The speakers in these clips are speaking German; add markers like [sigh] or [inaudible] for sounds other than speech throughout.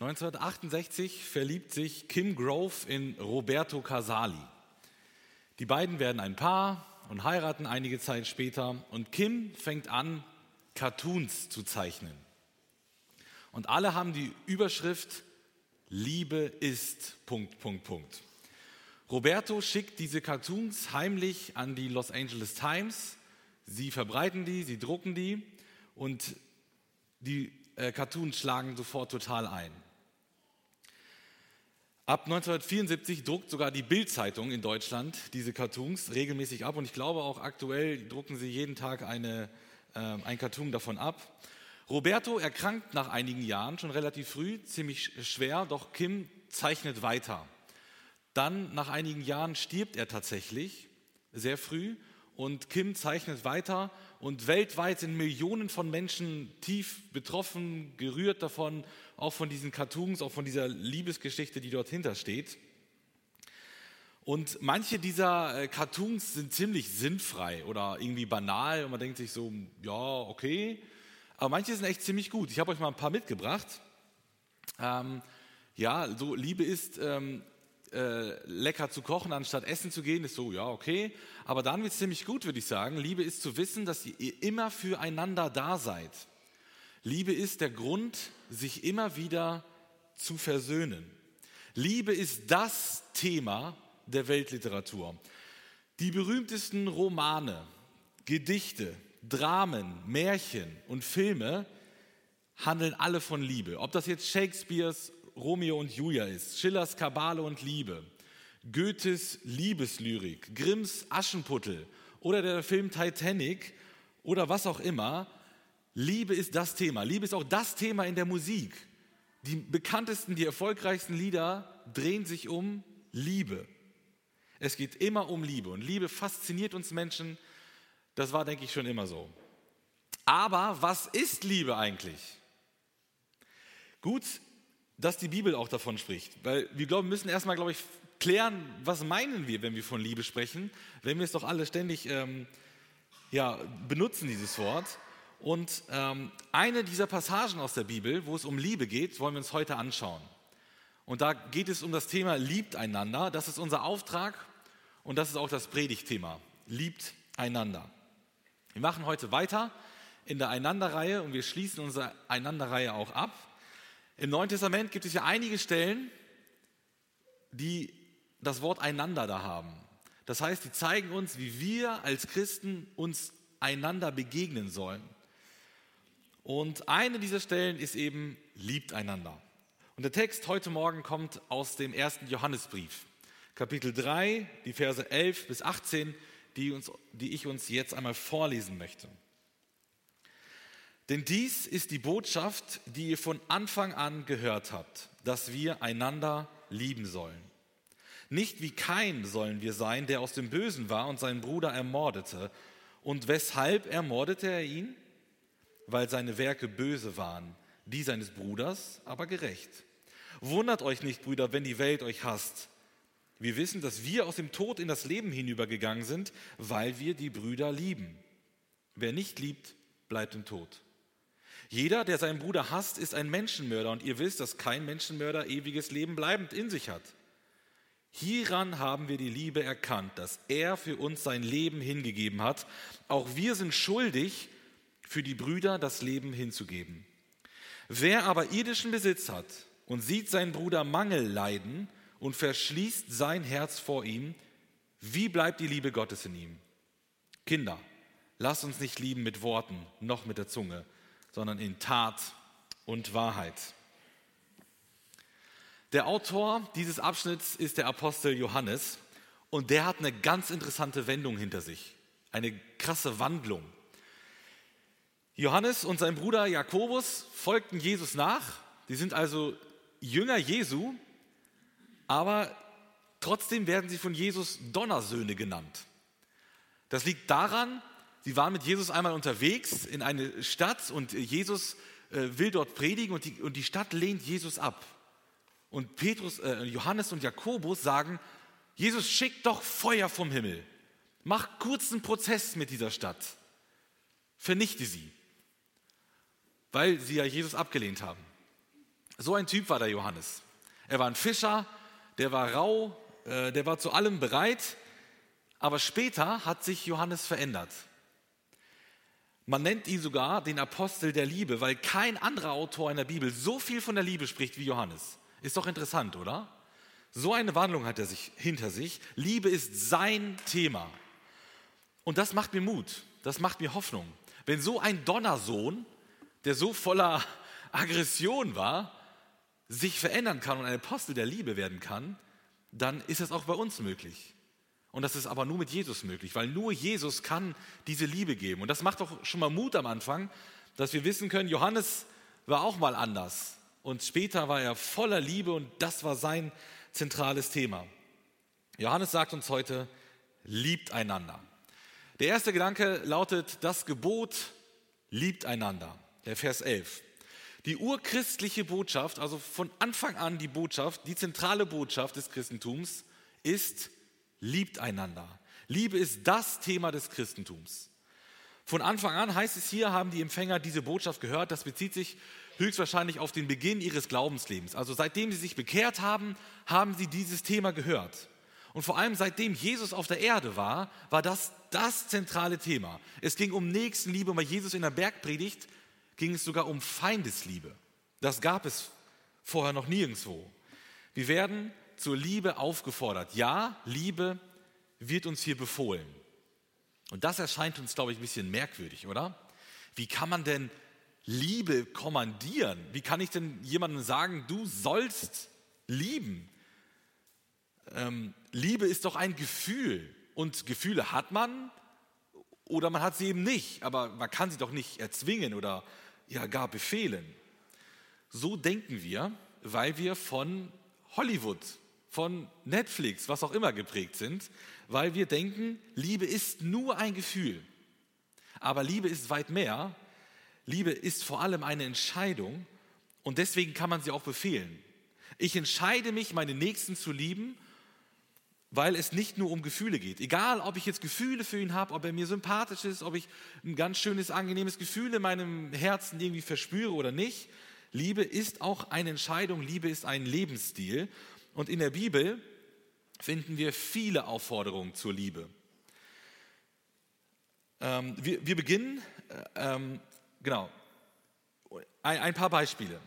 1968 verliebt sich Kim Grove in Roberto Casali. Die beiden werden ein Paar und heiraten einige Zeit später und Kim fängt an, Cartoons zu zeichnen. Und alle haben die Überschrift Liebe ist. Roberto schickt diese Cartoons heimlich an die Los Angeles Times. Sie verbreiten die, sie drucken die und die äh, Cartoons schlagen sofort total ein. Ab 1974 druckt sogar die Bild-Zeitung in Deutschland diese Cartoons regelmäßig ab und ich glaube auch aktuell drucken sie jeden Tag eine, äh, ein Cartoon davon ab. Roberto erkrankt nach einigen Jahren schon relativ früh, ziemlich schwer, doch Kim zeichnet weiter. Dann nach einigen Jahren stirbt er tatsächlich sehr früh und Kim zeichnet weiter und weltweit sind Millionen von Menschen tief betroffen, gerührt davon, auch von diesen Cartoons, auch von dieser Liebesgeschichte, die dort hintersteht. Und manche dieser äh, Cartoons sind ziemlich sinnfrei oder irgendwie banal und man denkt sich so, ja, okay. Aber manche sind echt ziemlich gut. Ich habe euch mal ein paar mitgebracht. Ähm, ja, so Liebe ist ähm, äh, lecker zu kochen, anstatt essen zu gehen, ist so, ja, okay. Aber dann wird es ziemlich gut, würde ich sagen. Liebe ist zu wissen, dass ihr immer füreinander da seid. Liebe ist der Grund, sich immer wieder zu versöhnen. Liebe ist das Thema der Weltliteratur. Die berühmtesten Romane, Gedichte, Dramen, Märchen und Filme handeln alle von Liebe. Ob das jetzt Shakespeares Romeo und Julia ist, Schillers Kabale und Liebe, Goethes Liebeslyrik, Grimms Aschenputtel oder der Film Titanic oder was auch immer, Liebe ist das Thema. Liebe ist auch das Thema in der Musik. Die bekanntesten, die erfolgreichsten Lieder drehen sich um Liebe. Es geht immer um Liebe und Liebe fasziniert uns Menschen. Das war, denke ich, schon immer so. Aber was ist Liebe eigentlich? Gut, dass die Bibel auch davon spricht. Weil wir glauben, müssen erstmal, glaube ich, klären, was meinen wir, wenn wir von Liebe sprechen, wenn wir es doch alle ständig ähm, ja, benutzen, dieses Wort. Und ähm, eine dieser Passagen aus der Bibel, wo es um Liebe geht, wollen wir uns heute anschauen. Und da geht es um das Thema Liebt einander. Das ist unser Auftrag und das ist auch das Predigtthema. Liebt einander. Wir machen heute weiter in der Einanderreihe und wir schließen unsere Einanderreihe auch ab. Im Neuen Testament gibt es ja einige Stellen, die das Wort einander da haben. Das heißt, die zeigen uns, wie wir als Christen uns einander begegnen sollen. Und eine dieser Stellen ist eben, liebt einander. Und der Text heute Morgen kommt aus dem ersten Johannesbrief, Kapitel 3, die Verse 11 bis 18, die, uns, die ich uns jetzt einmal vorlesen möchte. Denn dies ist die Botschaft, die ihr von Anfang an gehört habt, dass wir einander lieben sollen. Nicht wie Kain sollen wir sein, der aus dem Bösen war und seinen Bruder ermordete. Und weshalb ermordete er ihn? Weil seine Werke böse waren, die seines Bruders aber gerecht. Wundert euch nicht, Brüder, wenn die Welt euch hasst. Wir wissen, dass wir aus dem Tod in das Leben hinübergegangen sind, weil wir die Brüder lieben. Wer nicht liebt, bleibt im Tod. Jeder, der seinen Bruder hasst, ist ein Menschenmörder und ihr wisst, dass kein Menschenmörder ewiges Leben bleibend in sich hat. Hieran haben wir die Liebe erkannt, dass er für uns sein Leben hingegeben hat. Auch wir sind schuldig, für die Brüder das Leben hinzugeben. Wer aber irdischen Besitz hat und sieht seinen Bruder Mangel leiden und verschließt sein Herz vor ihm, wie bleibt die Liebe Gottes in ihm? Kinder, lasst uns nicht lieben mit Worten noch mit der Zunge, sondern in Tat und Wahrheit. Der Autor dieses Abschnitts ist der Apostel Johannes und der hat eine ganz interessante Wendung hinter sich, eine krasse Wandlung. Johannes und sein Bruder Jakobus folgten Jesus nach, die sind also Jünger Jesu, aber trotzdem werden sie von Jesus Donnersöhne genannt. Das liegt daran, Sie waren mit Jesus einmal unterwegs in eine Stadt und Jesus äh, will dort predigen und die, und die Stadt lehnt Jesus ab. Und Petrus, äh, Johannes und Jakobus sagen, Jesus schickt doch Feuer vom Himmel. Mach kurzen Prozess mit dieser Stadt. Vernichte sie. Weil sie ja Jesus abgelehnt haben. So ein Typ war der Johannes. Er war ein Fischer, der war rau, äh, der war zu allem bereit, aber später hat sich Johannes verändert. Man nennt ihn sogar den Apostel der Liebe, weil kein anderer Autor in der Bibel so viel von der Liebe spricht wie Johannes. Ist doch interessant, oder? So eine Wandlung hat er sich hinter sich. Liebe ist sein Thema. Und das macht mir Mut, das macht mir Hoffnung. Wenn so ein Donnersohn, der so voller Aggression war, sich verändern kann und ein Apostel der Liebe werden kann, dann ist es auch bei uns möglich. Und das ist aber nur mit Jesus möglich, weil nur Jesus kann diese Liebe geben. Und das macht doch schon mal Mut am Anfang, dass wir wissen können, Johannes war auch mal anders. Und später war er voller Liebe und das war sein zentrales Thema. Johannes sagt uns heute, liebt einander. Der erste Gedanke lautet, das Gebot liebt einander. Vers 11. Die urchristliche Botschaft, also von Anfang an die Botschaft, die zentrale Botschaft des Christentums ist, liebt einander. Liebe ist das Thema des Christentums. Von Anfang an heißt es hier, haben die Empfänger diese Botschaft gehört. Das bezieht sich höchstwahrscheinlich auf den Beginn ihres Glaubenslebens. Also seitdem sie sich bekehrt haben, haben sie dieses Thema gehört. Und vor allem seitdem Jesus auf der Erde war, war das das zentrale Thema. Es ging um Nächstenliebe bei Jesus in der Bergpredigt ging es sogar um Feindesliebe. Das gab es vorher noch nirgendwo. Wir werden zur Liebe aufgefordert. Ja, Liebe wird uns hier befohlen. Und das erscheint uns, glaube ich, ein bisschen merkwürdig, oder? Wie kann man denn Liebe kommandieren? Wie kann ich denn jemandem sagen, du sollst lieben? Ähm, Liebe ist doch ein Gefühl und Gefühle hat man oder man hat sie eben nicht, aber man kann sie doch nicht erzwingen oder ja gar befehlen. So denken wir, weil wir von Hollywood, von Netflix, was auch immer geprägt sind, weil wir denken, Liebe ist nur ein Gefühl. Aber Liebe ist weit mehr. Liebe ist vor allem eine Entscheidung und deswegen kann man sie auch befehlen. Ich entscheide mich, meine Nächsten zu lieben, weil es nicht nur um Gefühle geht. Egal, ob ich jetzt Gefühle für ihn habe, ob er mir sympathisch ist, ob ich ein ganz schönes, angenehmes Gefühl in meinem Herzen irgendwie verspüre oder nicht. Liebe ist auch eine Entscheidung, Liebe ist ein Lebensstil. Und in der Bibel finden wir viele Aufforderungen zur Liebe. Ähm, wir, wir, beginnen, äh, ähm, genau, ein, ein paar Beispiele.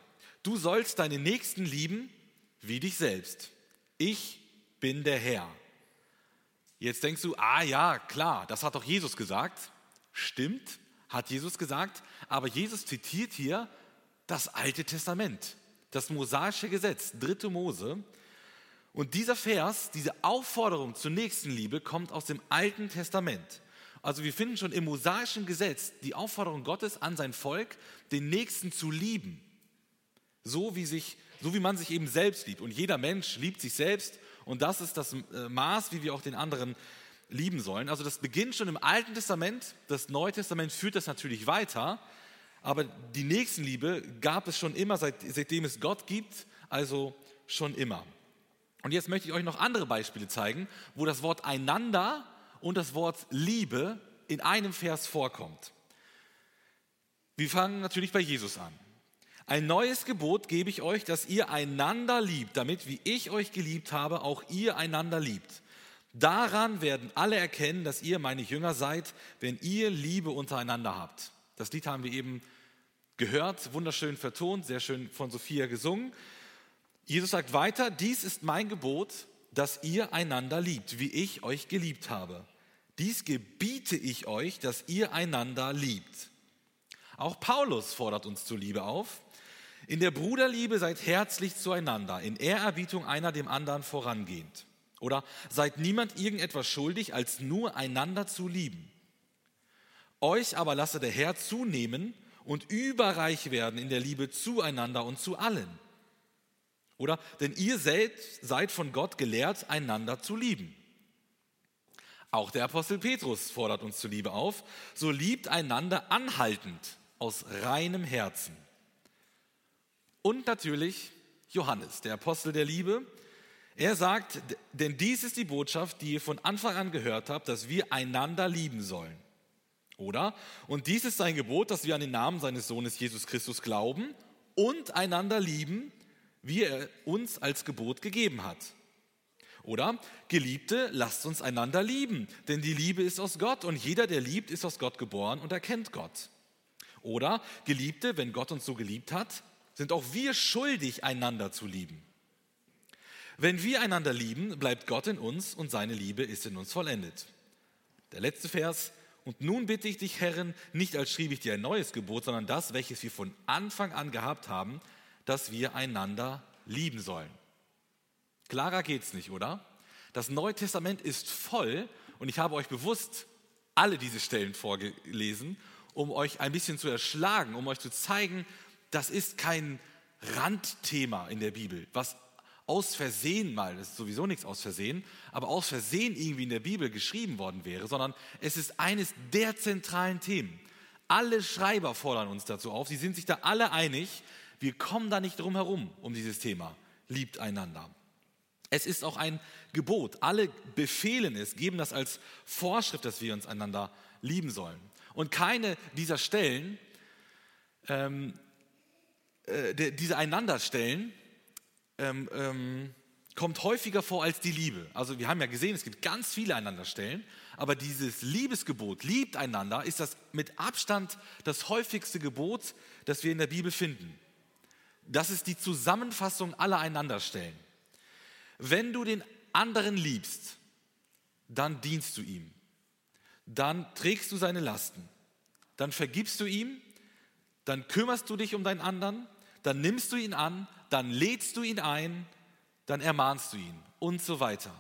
Du sollst deine Nächsten lieben wie dich selbst. Ich bin der Herr. Jetzt denkst du, ah ja, klar, das hat doch Jesus gesagt. Stimmt, hat Jesus gesagt, aber Jesus zitiert hier das Alte Testament, das mosaische Gesetz, dritte Mose. Und dieser Vers, diese Aufforderung zur Nächstenliebe kommt aus dem Alten Testament. Also wir finden schon im mosaischen Gesetz die Aufforderung Gottes an sein Volk, den Nächsten zu lieben. So wie, sich, so wie man sich eben selbst liebt. Und jeder Mensch liebt sich selbst und das ist das äh, Maß, wie wir auch den anderen lieben sollen. Also das beginnt schon im Alten Testament. Das Neue Testament führt das natürlich weiter. Aber die Nächstenliebe gab es schon immer, seit, seitdem es Gott gibt, also schon immer. Und jetzt möchte ich euch noch andere Beispiele zeigen, wo das Wort einander und das Wort Liebe in einem Vers vorkommt. Wir fangen natürlich bei Jesus an. Ein neues Gebot gebe ich euch, dass ihr einander liebt, damit, wie ich euch geliebt habe, auch ihr einander liebt. Daran werden alle erkennen, dass ihr meine Jünger seid, wenn ihr Liebe untereinander habt. Das Lied haben wir eben gehört, wunderschön vertont, sehr schön von Sophia gesungen. Jesus sagt weiter, dies ist mein Gebot, dass ihr einander liebt, wie ich euch geliebt habe. Dies gebiete ich euch, dass ihr einander liebt. Auch Paulus fordert uns zur Liebe auf. In der Bruderliebe seid herzlich zueinander, in Ehrerbietung einer dem anderen vorangehend. Oder seid niemand irgendetwas schuldig, als nur einander zu lieben. Euch aber lasse der Herr zunehmen und überreich werden in der Liebe zueinander und zu allen. Oder denn ihr seid von Gott gelehrt, einander zu lieben. Auch der Apostel Petrus fordert uns zur Liebe auf. So liebt einander anhaltend aus reinem Herzen und natürlich Johannes, der Apostel der Liebe. Er sagt, denn dies ist die Botschaft, die ihr von Anfang an gehört habt, dass wir einander lieben sollen. Oder? Und dies ist sein Gebot, dass wir an den Namen seines Sohnes Jesus Christus glauben und einander lieben, wie er uns als Gebot gegeben hat. Oder, Geliebte, lasst uns einander lieben, denn die Liebe ist aus Gott und jeder, der liebt, ist aus Gott geboren und erkennt Gott. Oder, Geliebte, wenn Gott uns so geliebt hat, sind auch wir schuldig, einander zu lieben. Wenn wir einander lieben, bleibt Gott in uns und seine Liebe ist in uns vollendet. Der letzte Vers. Und nun bitte ich dich, Herren, nicht als schrieb ich dir ein neues Gebot, sondern das, welches wir von Anfang an gehabt haben, dass wir einander lieben sollen. Klarer geht's nicht, oder? Das Neue Testament ist voll und ich habe euch bewusst alle diese Stellen vorgelesen, um euch ein bisschen zu erschlagen, um euch zu zeigen, das ist kein Randthema in der Bibel, was aus Versehen mal, das ist sowieso nichts aus Versehen, aber aus Versehen irgendwie in der Bibel geschrieben worden wäre, sondern es ist eines der zentralen Themen. Alle Schreiber fordern uns dazu auf, sie sind sich da alle einig, wir kommen da nicht drum herum um dieses Thema. Liebt einander. Es ist auch ein Gebot. Alle befehlen es, geben das als Vorschrift, dass wir uns einander lieben sollen. Und keine dieser Stellen, ähm, äh, diese Einanderstellen, ähm, ähm, kommt häufiger vor als die Liebe. Also wir haben ja gesehen, es gibt ganz viele Einanderstellen, aber dieses Liebesgebot, liebt einander, ist das mit Abstand das häufigste Gebot, das wir in der Bibel finden. Das ist die Zusammenfassung aller Einanderstellen. Wenn du den anderen liebst, dann dienst du ihm. Dann trägst du seine Lasten. Dann vergibst du ihm. Dann kümmerst du dich um deinen anderen. Dann nimmst du ihn an. Dann lädst du ihn ein. Dann ermahnst du ihn und so weiter.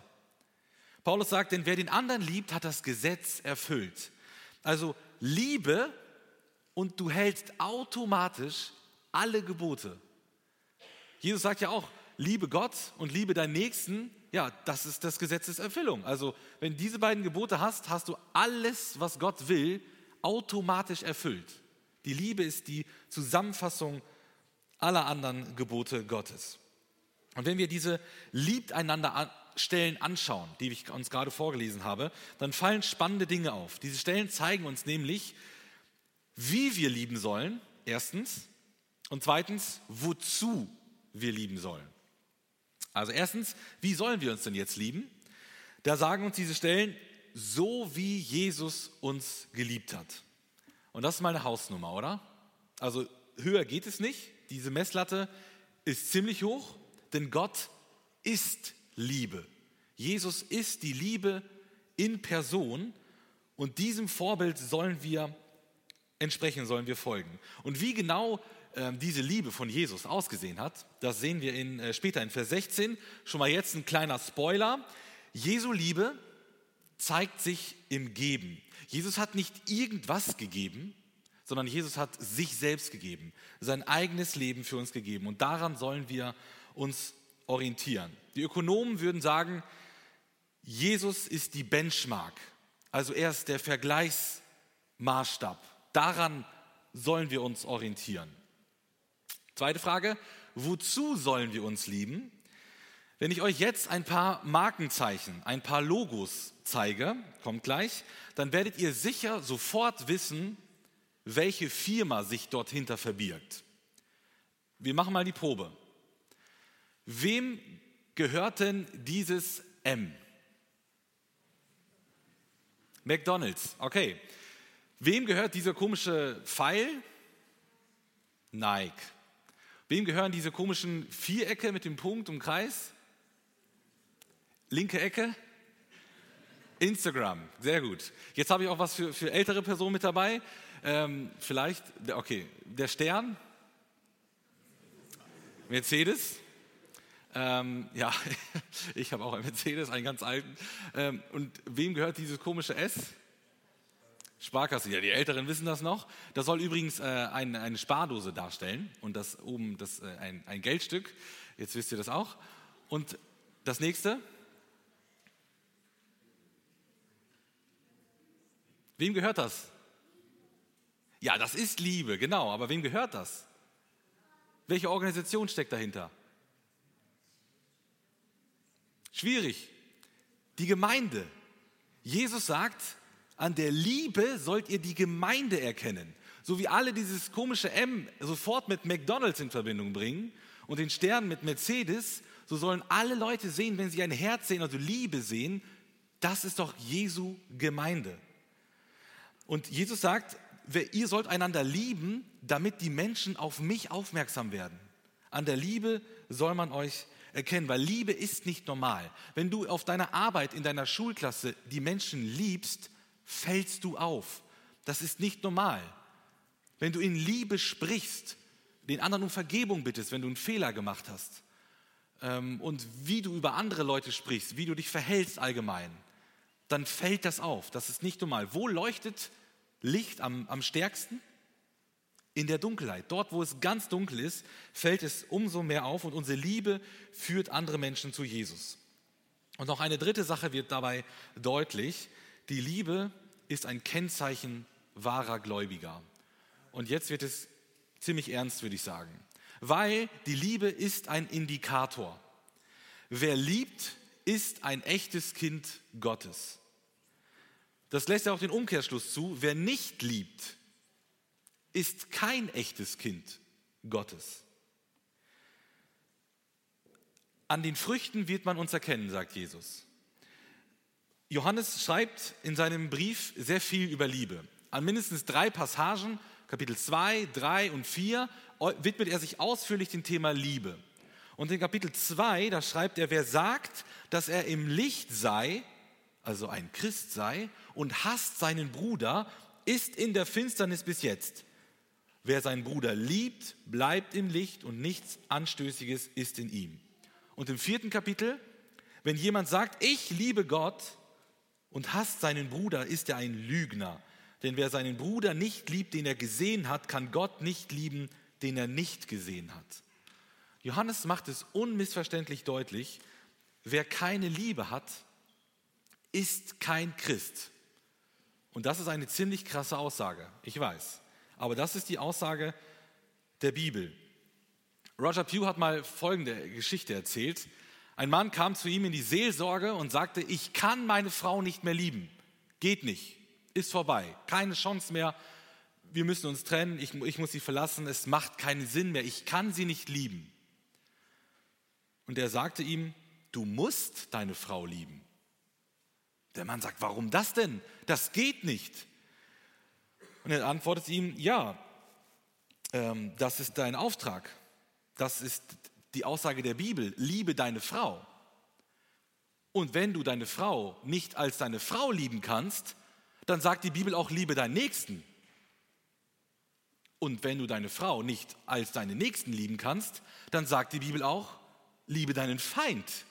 Paulus sagt, denn wer den anderen liebt, hat das Gesetz erfüllt. Also Liebe und du hältst automatisch alle Gebote. Jesus sagt ja auch, liebe Gott und liebe deinen Nächsten, ja, das ist das Gesetzeserfüllung. Also, wenn diese beiden Gebote hast, hast du alles, was Gott will, automatisch erfüllt. Die Liebe ist die Zusammenfassung aller anderen Gebote Gottes. Und wenn wir diese liebt einander Stellen anschauen, die ich uns gerade vorgelesen habe, dann fallen spannende Dinge auf. Diese Stellen zeigen uns nämlich, wie wir lieben sollen, erstens, und zweitens, wozu wir lieben sollen. Also erstens, wie sollen wir uns denn jetzt lieben? Da sagen uns diese Stellen, so wie Jesus uns geliebt hat. Und das ist mal eine Hausnummer, oder? Also höher geht es nicht. Diese Messlatte ist ziemlich hoch, denn Gott ist Liebe. Jesus ist die Liebe in Person und diesem Vorbild sollen wir entsprechen, sollen wir folgen. Und wie genau ähm, diese Liebe von Jesus ausgesehen hat. Das sehen wir in, äh, später in Vers 16. Schon mal jetzt ein kleiner Spoiler. Jesu Liebe zeigt sich im Geben. Jesus hat nicht irgendwas gegeben, sondern Jesus hat sich selbst gegeben, sein eigenes Leben für uns gegeben. Und daran sollen wir uns orientieren. Die Ökonomen würden sagen, Jesus ist die Benchmark, also er ist der Vergleichsmaßstab. Daran sollen wir uns orientieren. Zweite Frage, wozu sollen wir uns lieben? Wenn ich euch jetzt ein paar Markenzeichen, ein paar Logos zeige, kommt gleich, dann werdet ihr sicher sofort wissen, welche Firma sich dort hinter verbirgt. Wir machen mal die Probe. Wem gehört denn dieses M? McDonald's, okay. Wem gehört dieser komische Pfeil? Nike. Wem gehören diese komischen Vierecke mit dem Punkt und Kreis? Linke Ecke? Instagram, sehr gut. Jetzt habe ich auch was für, für ältere Personen mit dabei. Ähm, vielleicht, okay, der Stern, Mercedes. Ähm, ja, [laughs] ich habe auch einen Mercedes, einen ganz alten. Ähm, und wem gehört dieses komische S? Sparkasse, ja, die Älteren wissen das noch. Das soll übrigens äh, ein, eine Spardose darstellen und das oben das, äh, ein, ein Geldstück. Jetzt wisst ihr das auch. Und das nächste. Wem gehört das? Ja, das ist Liebe, genau. Aber wem gehört das? Welche Organisation steckt dahinter? Schwierig. Die Gemeinde. Jesus sagt, an der Liebe sollt ihr die Gemeinde erkennen. So wie alle dieses komische M sofort mit McDonald's in Verbindung bringen und den Stern mit Mercedes, so sollen alle Leute sehen, wenn sie ein Herz sehen, also Liebe sehen, das ist doch Jesu Gemeinde. Und Jesus sagt, ihr sollt einander lieben, damit die Menschen auf mich aufmerksam werden. An der Liebe soll man euch erkennen, weil Liebe ist nicht normal. Wenn du auf deiner Arbeit in deiner Schulklasse die Menschen liebst, fällst du auf. Das ist nicht normal. Wenn du in Liebe sprichst, den anderen um Vergebung bittest, wenn du einen Fehler gemacht hast ähm, und wie du über andere Leute sprichst, wie du dich verhältst allgemein, dann fällt das auf. Das ist nicht normal. Wo leuchtet Licht am, am stärksten? In der Dunkelheit. Dort, wo es ganz dunkel ist, fällt es umso mehr auf und unsere Liebe führt andere Menschen zu Jesus. Und noch eine dritte Sache wird dabei deutlich. Die Liebe ist ein Kennzeichen wahrer Gläubiger. Und jetzt wird es ziemlich ernst, würde ich sagen. Weil die Liebe ist ein Indikator. Wer liebt, ist ein echtes Kind Gottes. Das lässt ja auch den Umkehrschluss zu. Wer nicht liebt, ist kein echtes Kind Gottes. An den Früchten wird man uns erkennen, sagt Jesus. Johannes schreibt in seinem Brief sehr viel über Liebe. An mindestens drei Passagen, Kapitel 2, 3 und 4, widmet er sich ausführlich dem Thema Liebe. Und in Kapitel 2, da schreibt er, wer sagt, dass er im Licht sei, also ein Christ sei, und hasst seinen Bruder, ist in der Finsternis bis jetzt. Wer seinen Bruder liebt, bleibt im Licht und nichts Anstößiges ist in ihm. Und im vierten Kapitel, wenn jemand sagt, ich liebe Gott und hasst seinen Bruder, ist er ein Lügner. Denn wer seinen Bruder nicht liebt, den er gesehen hat, kann Gott nicht lieben, den er nicht gesehen hat. Johannes macht es unmissverständlich deutlich, wer keine Liebe hat, ist kein Christ. Und das ist eine ziemlich krasse Aussage, ich weiß. Aber das ist die Aussage der Bibel. Roger Pugh hat mal folgende Geschichte erzählt. Ein Mann kam zu ihm in die Seelsorge und sagte, ich kann meine Frau nicht mehr lieben. Geht nicht, ist vorbei, keine Chance mehr. Wir müssen uns trennen, ich, ich muss sie verlassen, es macht keinen Sinn mehr, ich kann sie nicht lieben. Und er sagte ihm, du musst deine Frau lieben. Der Mann sagt, warum das denn? Das geht nicht. Und er antwortet ihm, ja, ähm, das ist dein Auftrag. Das ist die Aussage der Bibel, liebe deine Frau. Und wenn du deine Frau nicht als deine Frau lieben kannst, dann sagt die Bibel auch, liebe deinen Nächsten. Und wenn du deine Frau nicht als deinen Nächsten lieben kannst, dann sagt die Bibel auch, liebe deinen Feind.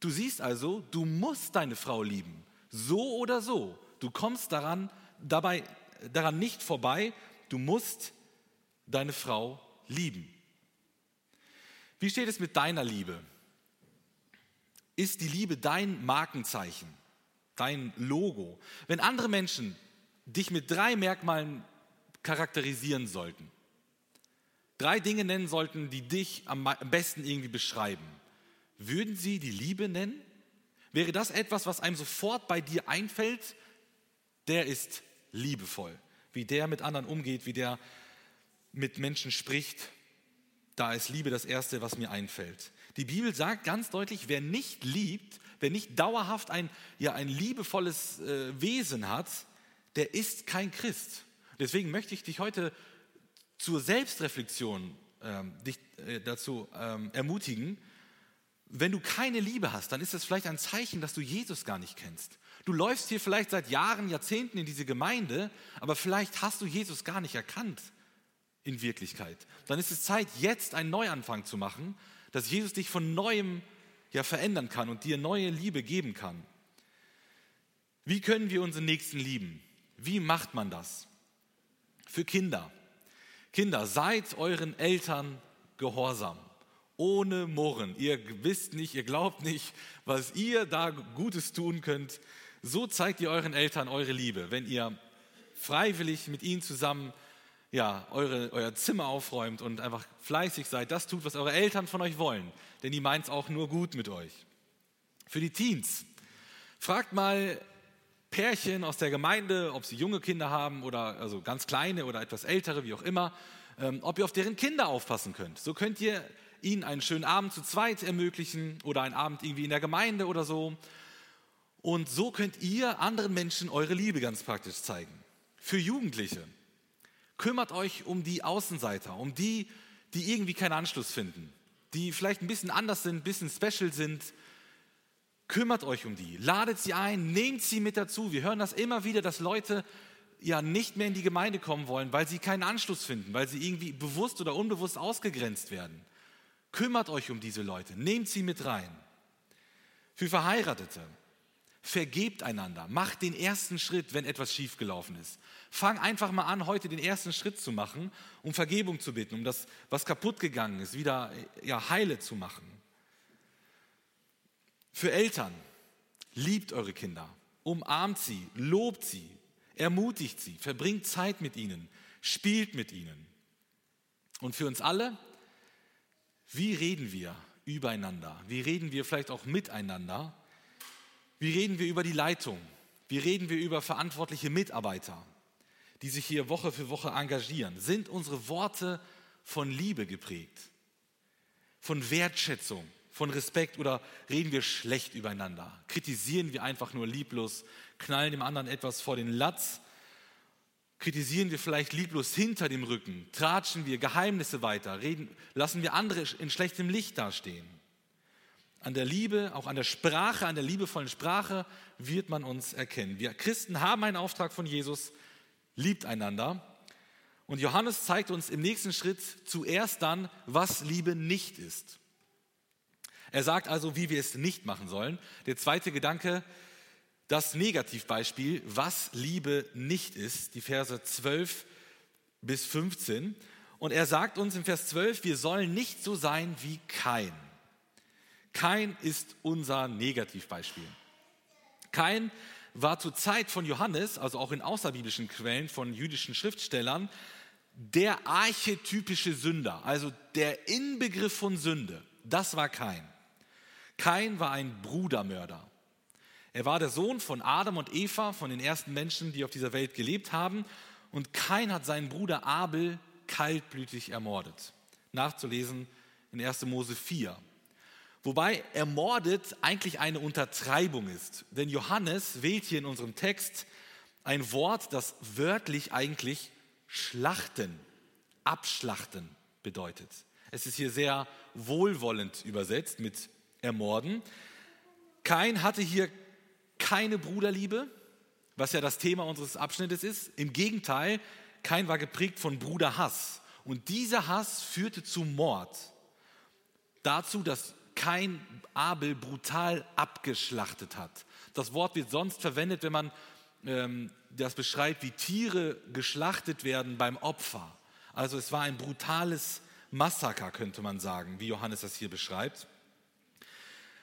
Du siehst also, du musst deine Frau lieben. So oder so. Du kommst daran, dabei, daran nicht vorbei. Du musst deine Frau lieben. Wie steht es mit deiner Liebe? Ist die Liebe dein Markenzeichen, dein Logo? Wenn andere Menschen dich mit drei Merkmalen charakterisieren sollten, drei Dinge nennen sollten, die dich am besten irgendwie beschreiben, würden sie die Liebe nennen? Wäre das etwas, was einem sofort bei dir einfällt? Der ist liebevoll, wie der mit anderen umgeht, wie der mit Menschen spricht. Da ist Liebe das Erste, was mir einfällt. Die Bibel sagt ganz deutlich, wer nicht liebt, wer nicht dauerhaft ein, ja, ein liebevolles äh, Wesen hat, der ist kein Christ. Deswegen möchte ich dich heute zur Selbstreflexion ähm, dich, äh, dazu ähm, ermutigen, wenn du keine Liebe hast, dann ist das vielleicht ein Zeichen, dass du Jesus gar nicht kennst. Du läufst hier vielleicht seit Jahren, Jahrzehnten in diese Gemeinde, aber vielleicht hast du Jesus gar nicht erkannt in Wirklichkeit. Dann ist es Zeit, jetzt einen Neuanfang zu machen, dass Jesus dich von neuem ja verändern kann und dir neue Liebe geben kann. Wie können wir unseren Nächsten lieben? Wie macht man das? Für Kinder. Kinder, seid euren Eltern gehorsam ohne Murren. Ihr wisst nicht, ihr glaubt nicht, was ihr da Gutes tun könnt. So zeigt ihr euren Eltern eure Liebe, wenn ihr freiwillig mit ihnen zusammen ja, eure, euer Zimmer aufräumt und einfach fleißig seid. Das tut, was eure Eltern von euch wollen, denn die meint es auch nur gut mit euch. Für die Teens, fragt mal Pärchen aus der Gemeinde, ob sie junge Kinder haben oder also ganz kleine oder etwas ältere, wie auch immer. ähm, ob ihr auf deren Kinder aufpassen könnt. So könnt ihr ihnen einen schönen Abend zu zweit ermöglichen oder einen Abend irgendwie in der Gemeinde oder so. Und so könnt ihr anderen Menschen eure Liebe ganz praktisch zeigen. Für Jugendliche. Kümmert euch um die Außenseiter, um die, die irgendwie keinen Anschluss finden, die vielleicht ein bisschen anders sind, ein bisschen special sind. Kümmert euch um die, ladet sie ein, nehmt sie mit dazu. Wir hören das immer wieder, dass Leute ja nicht mehr in die Gemeinde kommen wollen, weil sie keinen Anschluss finden, weil sie irgendwie bewusst oder unbewusst ausgegrenzt werden. Kümmert euch um diese Leute, nehmt sie mit rein. Für Verheiratete, vergebt einander, macht den ersten Schritt, wenn etwas schiefgelaufen ist. Fang einfach mal an, heute den ersten Schritt zu machen, um Vergebung zu bitten, um das, was kaputt gegangen ist, wieder ja, heile zu machen. Für Eltern, liebt eure Kinder, umarmt sie, lobt sie, ermutigt sie, verbringt Zeit mit ihnen, spielt mit ihnen. Und für uns alle, wie reden wir übereinander? Wie reden wir vielleicht auch miteinander? Wie reden wir über die Leitung? Wie reden wir über verantwortliche Mitarbeiter, die sich hier Woche für Woche engagieren? Sind unsere Worte von Liebe geprägt? Von Wertschätzung? Von Respekt oder reden wir schlecht übereinander? Kritisieren wir einfach nur lieblos? Knallen dem anderen etwas vor den Latz? Kritisieren wir vielleicht lieblos hinter dem Rücken? Tratschen wir Geheimnisse weiter? Reden, lassen wir andere in schlechtem Licht dastehen? An der Liebe, auch an der Sprache, an der liebevollen Sprache wird man uns erkennen. Wir Christen haben einen Auftrag von Jesus, liebt einander. Und Johannes zeigt uns im nächsten Schritt zuerst dann, was Liebe nicht ist. Er sagt also, wie wir es nicht machen sollen. Der zweite Gedanke, das Negativbeispiel, was Liebe nicht ist, die Verse 12 bis 15. Und er sagt uns im Vers 12, wir sollen nicht so sein wie Kain. Kain ist unser Negativbeispiel. Kain war zur Zeit von Johannes, also auch in außerbiblischen Quellen von jüdischen Schriftstellern, der archetypische Sünder, also der Inbegriff von Sünde. Das war Kain. Kain war ein Brudermörder. Er war der Sohn von Adam und Eva, von den ersten Menschen, die auf dieser Welt gelebt haben. Und Kain hat seinen Bruder Abel kaltblütig ermordet. Nachzulesen in 1. Mose 4. Wobei ermordet eigentlich eine Untertreibung ist. Denn Johannes wählt hier in unserem Text ein Wort, das wörtlich eigentlich schlachten, abschlachten bedeutet. Es ist hier sehr wohlwollend übersetzt mit ermorden. Kain hatte hier keine Bruderliebe, was ja das Thema unseres Abschnittes ist. Im Gegenteil, Kain war geprägt von Bruderhass. Und dieser Hass führte zu Mord. Dazu, dass Kain Abel brutal abgeschlachtet hat. Das Wort wird sonst verwendet, wenn man ähm, das beschreibt, wie Tiere geschlachtet werden beim Opfer. Also es war ein brutales Massaker, könnte man sagen, wie Johannes das hier beschreibt.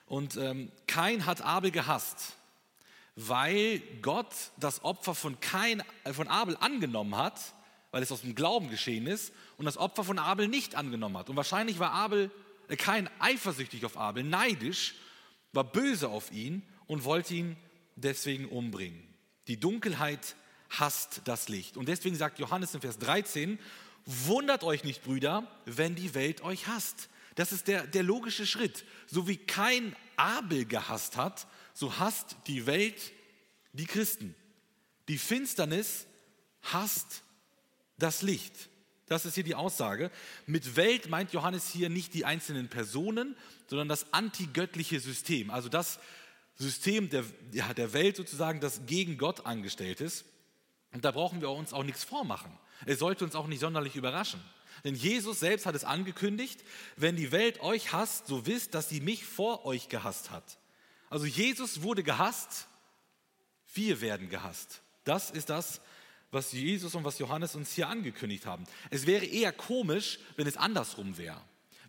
Und ähm, Kain hat Abel gehasst weil Gott das Opfer von, Kain, äh, von Abel angenommen hat, weil es aus dem Glauben geschehen ist, und das Opfer von Abel nicht angenommen hat. Und wahrscheinlich war Abel, äh, Kain eifersüchtig auf Abel, neidisch, war böse auf ihn und wollte ihn deswegen umbringen. Die Dunkelheit hasst das Licht. Und deswegen sagt Johannes in Vers 13, wundert euch nicht, Brüder, wenn die Welt euch hasst. Das ist der, der logische Schritt. So wie kein Abel gehasst hat, so hasst die Welt die Christen. Die Finsternis hasst das Licht. Das ist hier die Aussage. Mit Welt meint Johannes hier nicht die einzelnen Personen, sondern das antigöttliche System. Also das System der, ja, der Welt sozusagen, das gegen Gott angestellt ist. Und da brauchen wir uns auch nichts vormachen. Es sollte uns auch nicht sonderlich überraschen. Denn Jesus selbst hat es angekündigt, wenn die Welt euch hasst, so wisst, dass sie mich vor euch gehasst hat. Also Jesus wurde gehasst, wir werden gehasst. Das ist das, was Jesus und was Johannes uns hier angekündigt haben. Es wäre eher komisch, wenn es andersrum wäre.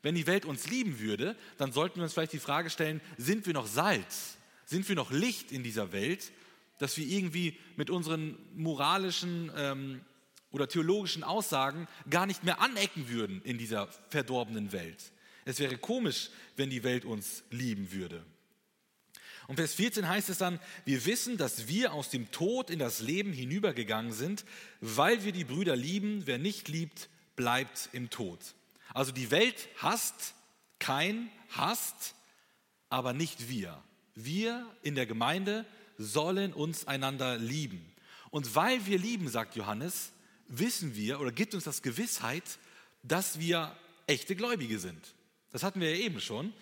Wenn die Welt uns lieben würde, dann sollten wir uns vielleicht die Frage stellen, sind wir noch Salz? Sind wir noch Licht in dieser Welt, dass wir irgendwie mit unseren moralischen ähm, oder theologischen Aussagen gar nicht mehr anecken würden in dieser verdorbenen Welt? Es wäre komisch, wenn die Welt uns lieben würde. Und Vers 14 heißt es dann, wir wissen, dass wir aus dem Tod in das Leben hinübergegangen sind, weil wir die Brüder lieben. Wer nicht liebt, bleibt im Tod. Also die Welt hasst, kein hasst, aber nicht wir. Wir in der Gemeinde sollen uns einander lieben. Und weil wir lieben, sagt Johannes, wissen wir oder gibt uns das Gewissheit, dass wir echte Gläubige sind. Das hatten wir ja eben schon.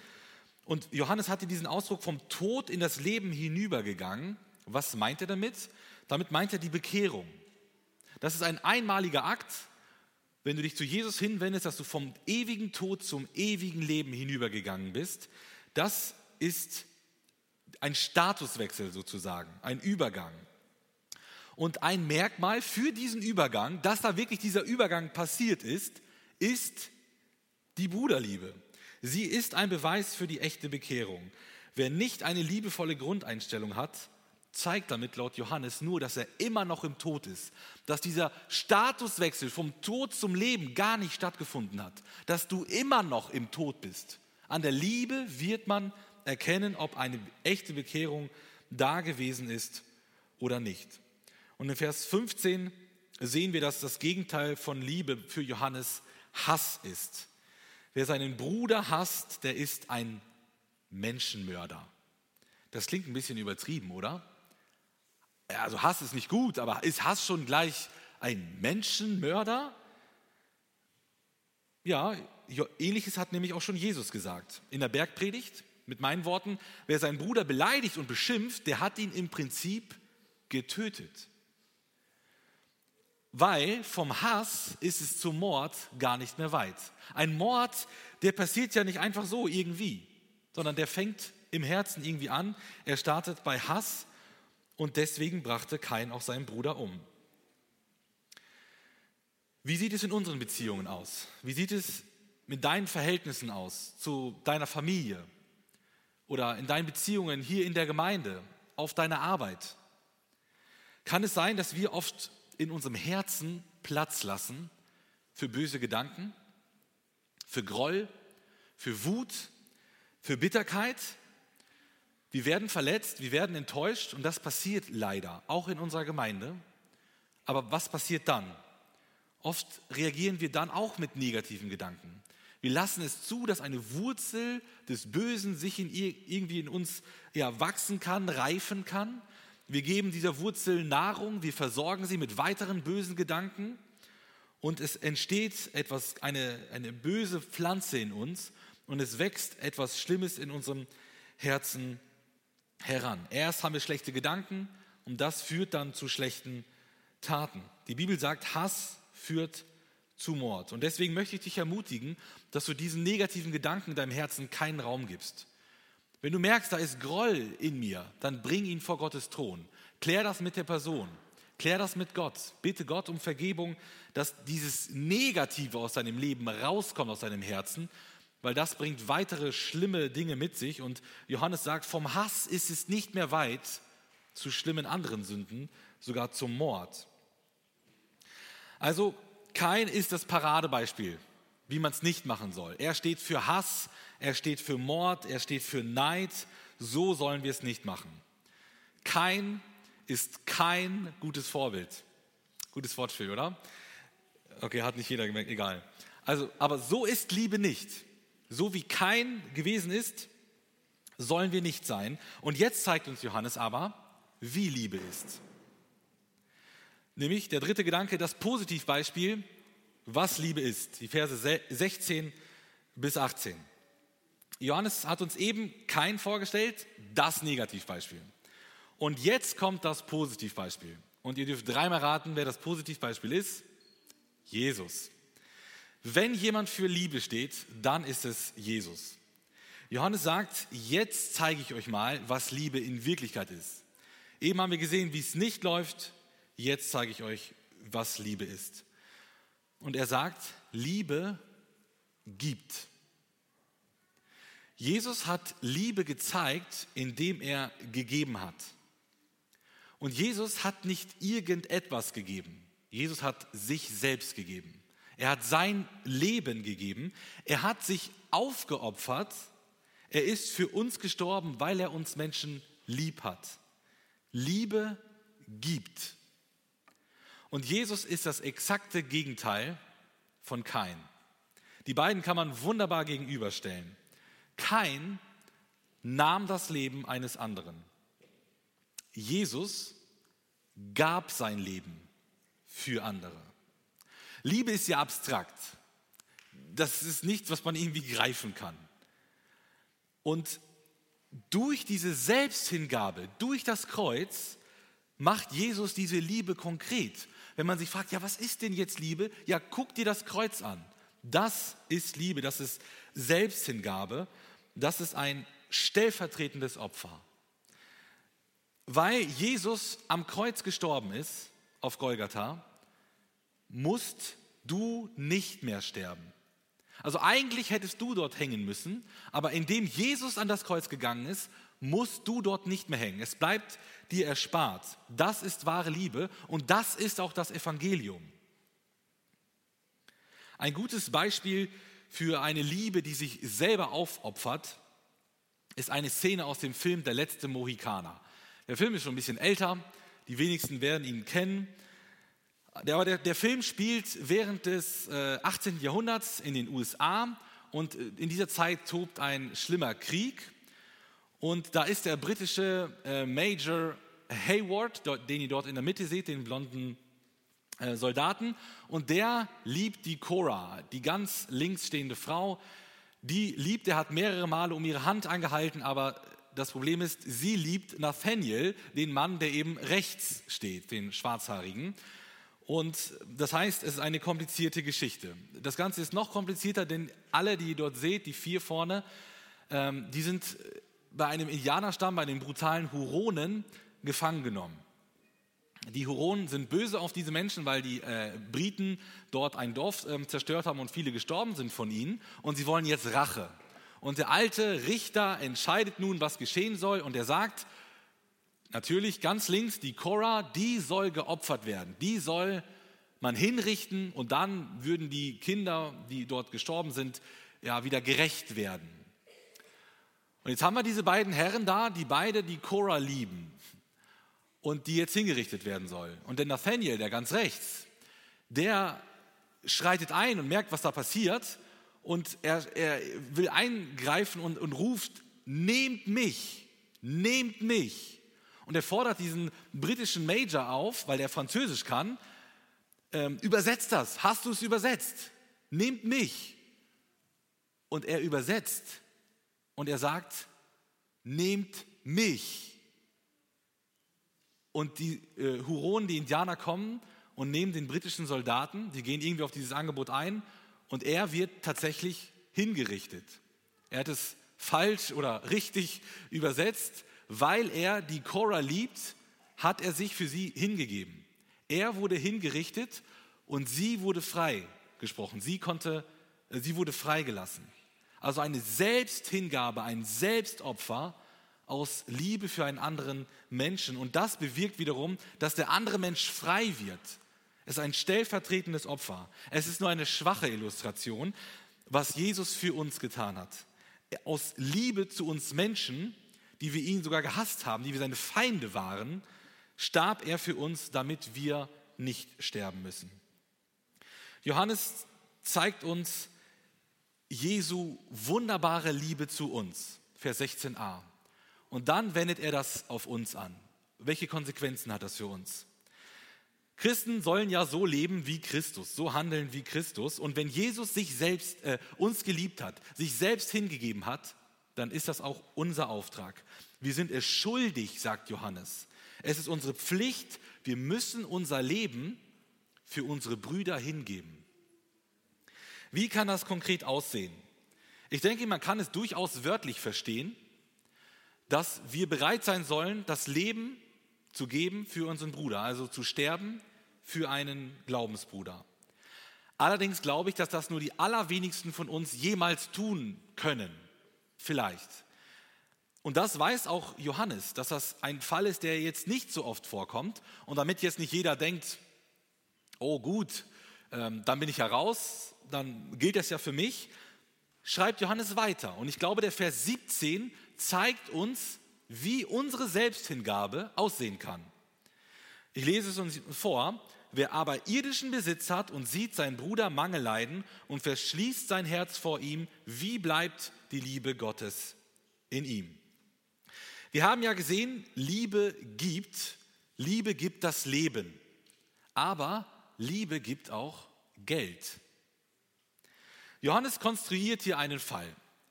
Und Johannes hatte diesen Ausdruck vom Tod in das Leben hinübergegangen. Was meint er damit? Damit meint er die Bekehrung. Das ist ein einmaliger Akt, wenn du dich zu Jesus hinwendest, dass du vom ewigen Tod zum ewigen Leben hinübergegangen bist. Das ist ein Statuswechsel sozusagen, ein Übergang. Und ein Merkmal für diesen Übergang, dass da wirklich dieser Übergang passiert ist, ist die Bruderliebe. Sie ist ein Beweis für die echte Bekehrung. Wer nicht eine liebevolle Grundeinstellung hat, zeigt damit laut Johannes nur, dass er immer noch im Tod ist, dass dieser Statuswechsel vom Tod zum Leben gar nicht stattgefunden hat, dass du immer noch im Tod bist. An der Liebe wird man erkennen, ob eine echte Bekehrung da gewesen ist oder nicht. Und in Vers 15 sehen wir, dass das Gegenteil von Liebe für Johannes Hass ist. Wer seinen Bruder hasst, der ist ein Menschenmörder. Das klingt ein bisschen übertrieben, oder? Also Hass ist nicht gut, aber ist Hass schon gleich ein Menschenmörder? Ja, ähnliches hat nämlich auch schon Jesus gesagt. In der Bergpredigt mit meinen Worten, wer seinen Bruder beleidigt und beschimpft, der hat ihn im Prinzip getötet. Weil vom Hass ist es zum Mord gar nicht mehr weit. Ein Mord, der passiert ja nicht einfach so irgendwie, sondern der fängt im Herzen irgendwie an. Er startet bei Hass und deswegen brachte Kain auch seinen Bruder um. Wie sieht es in unseren Beziehungen aus? Wie sieht es mit deinen Verhältnissen aus zu deiner Familie oder in deinen Beziehungen hier in der Gemeinde, auf deiner Arbeit? Kann es sein, dass wir oft in unserem Herzen Platz lassen für böse Gedanken, für Groll, für Wut, für Bitterkeit. Wir werden verletzt, wir werden enttäuscht und das passiert leider, auch in unserer Gemeinde. Aber was passiert dann? Oft reagieren wir dann auch mit negativen Gedanken. Wir lassen es zu, dass eine Wurzel des Bösen sich in, irgendwie in uns ja, wachsen kann, reifen kann. Wir geben dieser Wurzel Nahrung, wir versorgen sie mit weiteren bösen Gedanken und es entsteht etwas, eine, eine böse Pflanze in uns und es wächst etwas Schlimmes in unserem Herzen heran. Erst haben wir schlechte Gedanken und das führt dann zu schlechten Taten. Die Bibel sagt, Hass führt zu Mord. Und deswegen möchte ich dich ermutigen, dass du diesen negativen Gedanken in deinem Herzen keinen Raum gibst. Wenn du merkst, da ist Groll in mir, dann bring ihn vor Gottes Thron. Klär das mit der Person. Klär das mit Gott. Bitte Gott um Vergebung, dass dieses Negative aus deinem Leben rauskommt, aus deinem Herzen, weil das bringt weitere schlimme Dinge mit sich. Und Johannes sagt, vom Hass ist es nicht mehr weit zu schlimmen anderen Sünden, sogar zum Mord. Also kein ist das Paradebeispiel, wie man es nicht machen soll. Er steht für Hass, er steht für Mord, er steht für Neid. So sollen wir es nicht machen. Kein ist kein gutes Vorbild. Gutes Wortspiel, oder? Okay, hat nicht jeder gemerkt, egal. Also, aber so ist Liebe nicht. So wie kein gewesen ist, sollen wir nicht sein. Und jetzt zeigt uns Johannes aber, wie Liebe ist. Nämlich der dritte Gedanke, das Positivbeispiel, was Liebe ist. Die Verse 16 bis 18. Johannes hat uns eben kein vorgestellt, das Negativbeispiel. Und jetzt kommt das Positivbeispiel. Und ihr dürft dreimal raten, wer das Positivbeispiel ist. Jesus. Wenn jemand für Liebe steht, dann ist es Jesus. Johannes sagt, jetzt zeige ich euch mal, was Liebe in Wirklichkeit ist. Eben haben wir gesehen, wie es nicht läuft. Jetzt zeige ich euch, was Liebe ist. Und er sagt, Liebe gibt. Jesus hat Liebe gezeigt, indem er gegeben hat. Und Jesus hat nicht irgendetwas gegeben. Jesus hat sich selbst gegeben. Er hat sein Leben gegeben. Er hat sich aufgeopfert. Er ist für uns gestorben, weil er uns Menschen lieb hat. Liebe gibt. Und Jesus ist das exakte Gegenteil von Kain. Die beiden kann man wunderbar gegenüberstellen. Kain nahm das Leben eines anderen. Jesus gab sein Leben für andere. Liebe ist ja abstrakt. Das ist nichts, was man irgendwie greifen kann. Und durch diese Selbsthingabe, durch das Kreuz, macht Jesus diese Liebe konkret. Wenn man sich fragt, ja, was ist denn jetzt Liebe? Ja, guck dir das Kreuz an. Das ist Liebe, das ist Selbsthingabe, das ist ein stellvertretendes Opfer. Weil Jesus am Kreuz gestorben ist, auf Golgatha, musst du nicht mehr sterben. Also eigentlich hättest du dort hängen müssen, aber indem Jesus an das Kreuz gegangen ist, musst du dort nicht mehr hängen. Es bleibt dir erspart. Das ist wahre Liebe und das ist auch das Evangelium. Ein gutes Beispiel für eine Liebe, die sich selber aufopfert, ist eine Szene aus dem Film Der letzte Mohikaner. Der Film ist schon ein bisschen älter, die wenigsten werden ihn kennen. Der, der, der Film spielt während des äh, 18. Jahrhunderts in den USA und äh, in dieser Zeit tobt ein schlimmer Krieg. Und da ist der britische äh, Major Hayward, den ihr dort in der Mitte seht, den blonden äh, Soldaten. Und der liebt die Cora, die ganz links stehende Frau. Die liebt, er hat mehrere Male um ihre Hand angehalten, aber das Problem ist, sie liebt Nathaniel, den Mann, der eben rechts steht, den Schwarzhaarigen. Und das heißt, es ist eine komplizierte Geschichte. Das Ganze ist noch komplizierter, denn alle, die ihr dort seht, die vier vorne, ähm, die sind bei einem Indianerstamm, bei den brutalen Huronen gefangen genommen. Die Huronen sind böse auf diese Menschen, weil die äh, Briten dort ein Dorf äh, zerstört haben und viele gestorben sind von ihnen. Und sie wollen jetzt Rache. Und der alte Richter entscheidet nun, was geschehen soll. Und er sagt, natürlich ganz links, die Cora, die soll geopfert werden. Die soll man hinrichten und dann würden die Kinder, die dort gestorben sind, ja, wieder gerecht werden. Und jetzt haben wir diese beiden Herren da, die beide die Cora lieben und die jetzt hingerichtet werden soll. Und der Nathaniel, der ganz rechts, der schreitet ein und merkt, was da passiert und er, er will eingreifen und, und ruft, nehmt mich, nehmt mich. Und er fordert diesen britischen Major auf, weil der Französisch kann, ähm, übersetzt das, hast du es übersetzt, nehmt mich. Und er übersetzt und er sagt, nehmt mich. Und die äh, Huronen, die Indianer kommen und nehmen den britischen Soldaten, die gehen irgendwie auf dieses Angebot ein und er wird tatsächlich hingerichtet. Er hat es falsch oder richtig übersetzt, weil er die Cora liebt, hat er sich für sie hingegeben. Er wurde hingerichtet und sie wurde frei gesprochen. Sie konnte, äh, sie wurde freigelassen. Also eine Selbsthingabe, ein Selbstopfer, aus Liebe für einen anderen Menschen. Und das bewirkt wiederum, dass der andere Mensch frei wird. Es ist ein stellvertretendes Opfer. Es ist nur eine schwache Illustration, was Jesus für uns getan hat. Aus Liebe zu uns Menschen, die wir ihn sogar gehasst haben, die wir seine Feinde waren, starb er für uns, damit wir nicht sterben müssen. Johannes zeigt uns Jesu wunderbare Liebe zu uns. Vers 16a. Und dann wendet er das auf uns an. Welche Konsequenzen hat das für uns? Christen sollen ja so leben wie Christus, so handeln wie Christus. Und wenn Jesus sich selbst, äh, uns geliebt hat, sich selbst hingegeben hat, dann ist das auch unser Auftrag. Wir sind es schuldig, sagt Johannes. Es ist unsere Pflicht, wir müssen unser Leben für unsere Brüder hingeben. Wie kann das konkret aussehen? Ich denke, man kann es durchaus wörtlich verstehen dass wir bereit sein sollen, das Leben zu geben für unseren Bruder, also zu sterben für einen Glaubensbruder. Allerdings glaube ich, dass das nur die allerwenigsten von uns jemals tun können. Vielleicht. Und das weiß auch Johannes, dass das ein Fall ist, der jetzt nicht so oft vorkommt. Und damit jetzt nicht jeder denkt, oh gut, ähm, dann bin ich ja raus, dann gilt das ja für mich, schreibt Johannes weiter. Und ich glaube, der Vers 17 zeigt uns, wie unsere Selbsthingabe aussehen kann. Ich lese es uns vor. wer aber irdischen Besitz hat und sieht seinen Bruder Mangel leiden und verschließt sein Herz vor ihm, wie bleibt die Liebe Gottes in ihm? Wir haben ja gesehen, Liebe gibt, Liebe gibt das Leben, aber Liebe gibt auch Geld. Johannes konstruiert hier einen Fall.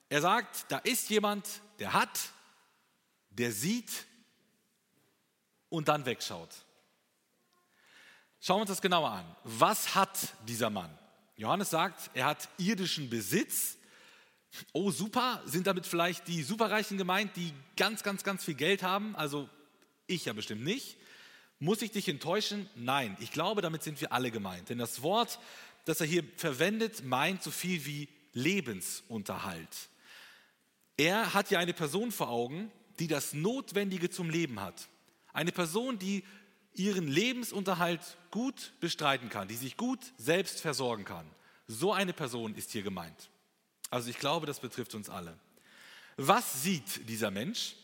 Er sagt, da ist jemand, der hat, der sieht und dann wegschaut. Schauen wir uns das genauer an. Was hat dieser Mann? Johannes sagt, er hat irdischen Besitz. Oh, super, sind damit vielleicht die Superreichen gemeint, die ganz, ganz, ganz viel Geld haben? Also ich ja bestimmt nicht. Muss ich dich enttäuschen? Nein, ich glaube, damit sind wir alle gemeint. Denn das Wort, das er hier verwendet, meint so viel wie Lebensunterhalt. Er hat ja eine Person vor Augen, die das Notwendige zum Leben hat. Eine Person, die ihren Lebensunterhalt gut bestreiten kann, die sich gut selbst versorgen kann. So eine Person ist hier gemeint. Also ich glaube, das betrifft uns alle. Was sieht dieser Mensch?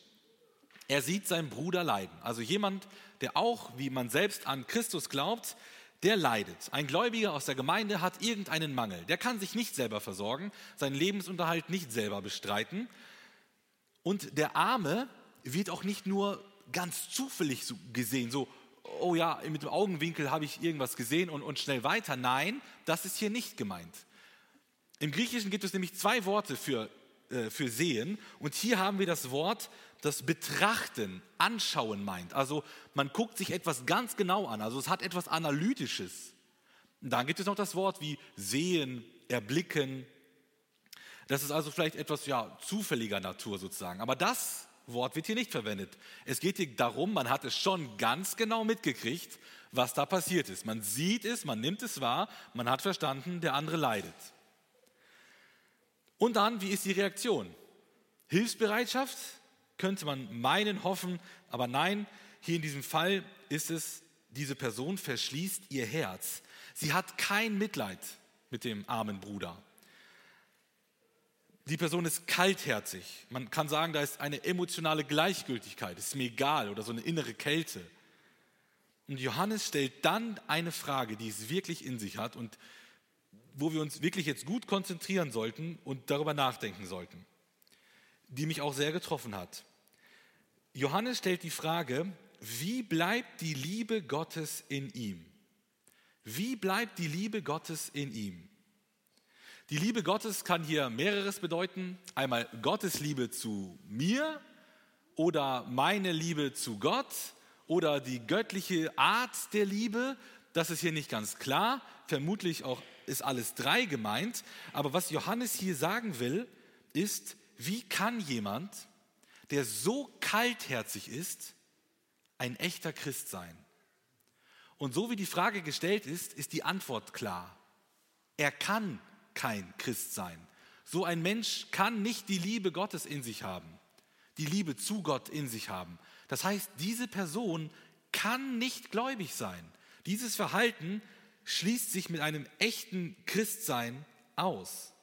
Er sieht seinen Bruder leiden. Also jemand, der auch, wie man selbst an Christus glaubt, der leidet. Ein Gläubiger aus der Gemeinde hat irgendeinen Mangel. Der kann sich nicht selber versorgen, seinen Lebensunterhalt nicht selber bestreiten. Und der Arme wird auch nicht nur ganz zufällig gesehen, so, oh ja, mit dem Augenwinkel habe ich irgendwas gesehen und, und schnell weiter. Nein, das ist hier nicht gemeint. Im Griechischen gibt es nämlich zwei Worte für, äh, für sehen und hier haben wir das Wort, das Betrachten, Anschauen meint. Also man guckt sich etwas ganz genau an, also es hat etwas Analytisches. Und dann gibt es noch das Wort wie sehen, erblicken. Das ist also vielleicht etwas ja, zufälliger Natur sozusagen. Aber das Wort wird hier nicht verwendet. Es geht hier darum, man hat es schon ganz genau mitgekriegt, was da passiert ist. Man sieht es, man nimmt es wahr, man hat verstanden, der andere leidet. Und dann, wie ist die Reaktion? Hilfsbereitschaft könnte man meinen, hoffen, aber nein, hier in diesem Fall ist es, diese Person verschließt ihr Herz. Sie hat kein Mitleid mit dem armen Bruder. Die Person ist kaltherzig. Man kann sagen, da ist eine emotionale Gleichgültigkeit, ist mir egal oder so eine innere Kälte. Und Johannes stellt dann eine Frage, die es wirklich in sich hat und wo wir uns wirklich jetzt gut konzentrieren sollten und darüber nachdenken sollten, die mich auch sehr getroffen hat. Johannes stellt die Frage, wie bleibt die Liebe Gottes in ihm? Wie bleibt die Liebe Gottes in ihm? Die Liebe Gottes kann hier mehreres bedeuten. Einmal Gottes Liebe zu mir oder meine Liebe zu Gott oder die göttliche Art der Liebe. Das ist hier nicht ganz klar. Vermutlich auch ist alles drei gemeint. Aber was Johannes hier sagen will, ist, wie kann jemand, der so kaltherzig ist, ein echter Christ sein? Und so wie die Frage gestellt ist, ist die Antwort klar. Er kann kein Christ sein. So ein Mensch kann nicht die Liebe Gottes in sich haben, die Liebe zu Gott in sich haben. Das heißt, diese Person kann nicht gläubig sein. Dieses Verhalten schließt sich mit einem echten Christsein aus.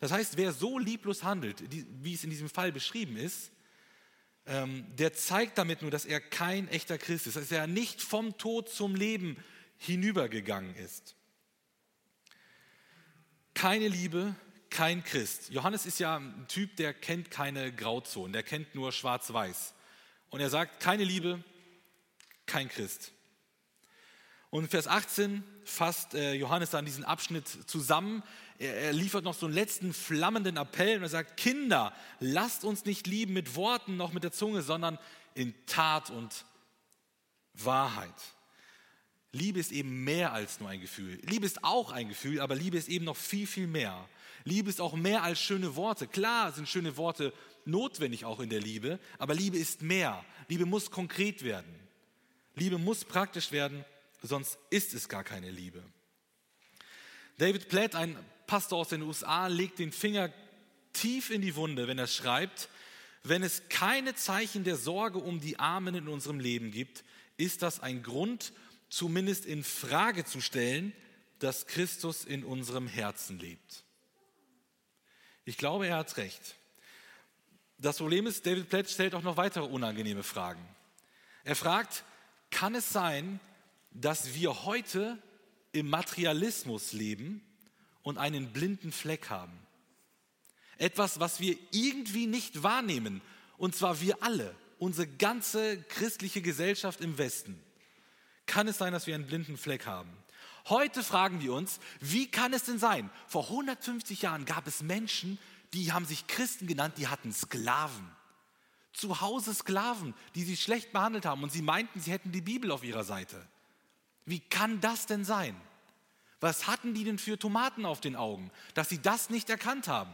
Das heißt, wer so lieblos handelt, wie es in diesem Fall beschrieben ist, ähm, der zeigt damit nur, dass er kein echter Christ ist, dass er nicht vom Tod zum Leben hinübergegangen ist. Keine Liebe, kein Christ. Johannes ist ja ein Typ, der kennt keine Grauzonen, der kennt nur Schwarz-Weiß. Und er sagt, keine Liebe, kein Christ. Und Vers 18 fasst äh, Johannes dann diesen Abschnitt zusammen. Er liefert noch so einen letzten flammenden Appell und er sagt, Kinder, lasst uns nicht lieben mit Worten noch mit der Zunge, sondern in Tat und Wahrheit. Liebe ist eben mehr als nur ein Gefühl. Liebe ist auch ein Gefühl, aber Liebe ist eben noch viel, viel mehr. Liebe ist auch mehr als schöne Worte. Klar sind schöne Worte notwendig auch in der Liebe, aber Liebe ist mehr. Liebe muss konkret werden. Liebe muss praktisch werden, sonst ist es gar keine Liebe. David Platt, ein Pastor aus den USA, legt den Finger tief in die Wunde, wenn er schreibt, wenn es keine Zeichen der Sorge um die Armen in unserem Leben gibt, ist das ein Grund, zumindest in Frage zu stellen, dass Christus in unserem Herzen lebt. Ich glaube, er hat recht. Das Problem ist, David Platt stellt auch noch weitere unangenehme Fragen. Er fragt, kann es sein, dass wir heute im Materialismus leben und einen blinden Fleck haben. Etwas, was wir irgendwie nicht wahrnehmen, und zwar wir alle, unsere ganze christliche Gesellschaft im Westen. Kann es sein, dass wir einen blinden Fleck haben? Heute fragen wir uns, wie kann es denn sein? Vor 150 Jahren gab es Menschen, die haben sich Christen genannt, die hatten Sklaven. Zu Hause Sklaven, die sie schlecht behandelt haben und sie meinten, sie hätten die Bibel auf ihrer Seite. Wie kann das denn sein? Was hatten die denn für Tomaten auf den Augen, dass sie das nicht erkannt haben?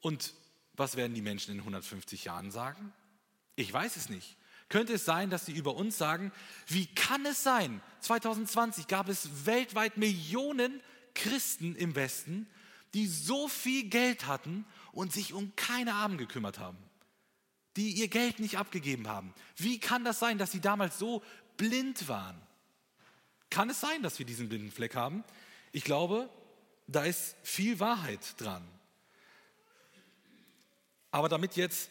Und was werden die Menschen in 150 Jahren sagen? Ich weiß es nicht. Könnte es sein, dass sie über uns sagen, wie kann es sein? 2020 gab es weltweit Millionen Christen im Westen, die so viel Geld hatten und sich um keine Armen gekümmert haben, die ihr Geld nicht abgegeben haben. Wie kann das sein, dass sie damals so blind waren? Kann es sein, dass wir diesen blinden Fleck haben? Ich glaube, da ist viel Wahrheit dran. Aber damit jetzt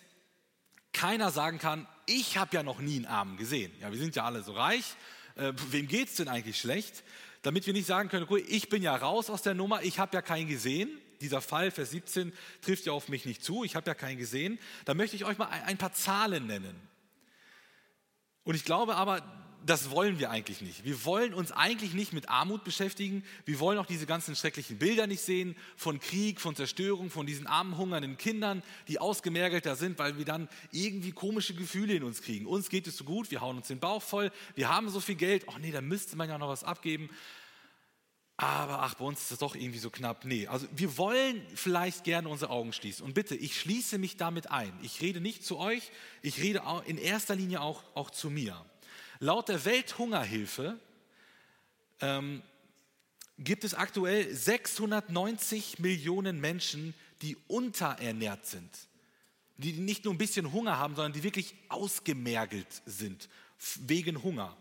keiner sagen kann, ich habe ja noch nie einen Armen gesehen. Ja, wir sind ja alle so reich. Äh, wem geht es denn eigentlich schlecht? Damit wir nicht sagen können, ich bin ja raus aus der Nummer, ich habe ja keinen gesehen. Dieser Fall, Vers 17, trifft ja auf mich nicht zu, ich habe ja keinen gesehen. Da möchte ich euch mal ein paar Zahlen nennen. Und ich glaube aber, das wollen wir eigentlich nicht. Wir wollen uns eigentlich nicht mit Armut beschäftigen. Wir wollen auch diese ganzen schrecklichen Bilder nicht sehen von Krieg, von Zerstörung, von diesen armen, hungernden Kindern, die ausgemergelter sind, weil wir dann irgendwie komische Gefühle in uns kriegen. Uns geht es so gut, wir hauen uns den Bauch voll, wir haben so viel Geld. Ach nee, da müsste man ja noch was abgeben. Aber ach, bei uns ist das doch irgendwie so knapp. Nee, also wir wollen vielleicht gerne unsere Augen schließen. Und bitte, ich schließe mich damit ein. Ich rede nicht zu euch, ich rede in erster Linie auch, auch zu mir. Laut der Welthungerhilfe ähm, gibt es aktuell 690 Millionen Menschen, die unterernährt sind. Die nicht nur ein bisschen Hunger haben, sondern die wirklich ausgemergelt sind wegen Hunger.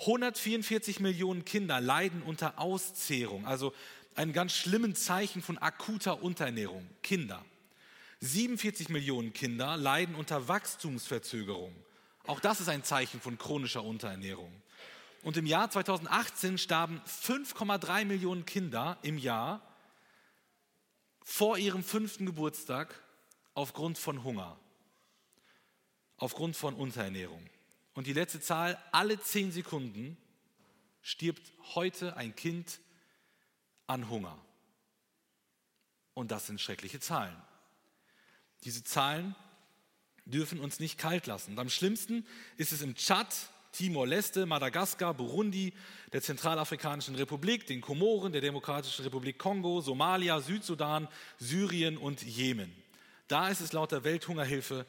144 Millionen Kinder leiden unter Auszehrung, also einem ganz schlimmen Zeichen von akuter Unterernährung. Kinder. 47 Millionen Kinder leiden unter Wachstumsverzögerung. Auch das ist ein Zeichen von chronischer Unterernährung. Und im Jahr 2018 starben 5,3 Millionen Kinder im Jahr vor ihrem fünften Geburtstag aufgrund von Hunger, aufgrund von Unterernährung. Und die letzte Zahl, alle zehn Sekunden stirbt heute ein Kind an Hunger. Und das sind schreckliche Zahlen. Diese Zahlen dürfen uns nicht kalt lassen. Und am schlimmsten ist es im Tschad, Timor-Leste, Madagaskar, Burundi, der Zentralafrikanischen Republik, den Komoren, der Demokratischen Republik Kongo, Somalia, Südsudan, Syrien und Jemen. Da ist es laut der Welthungerhilfe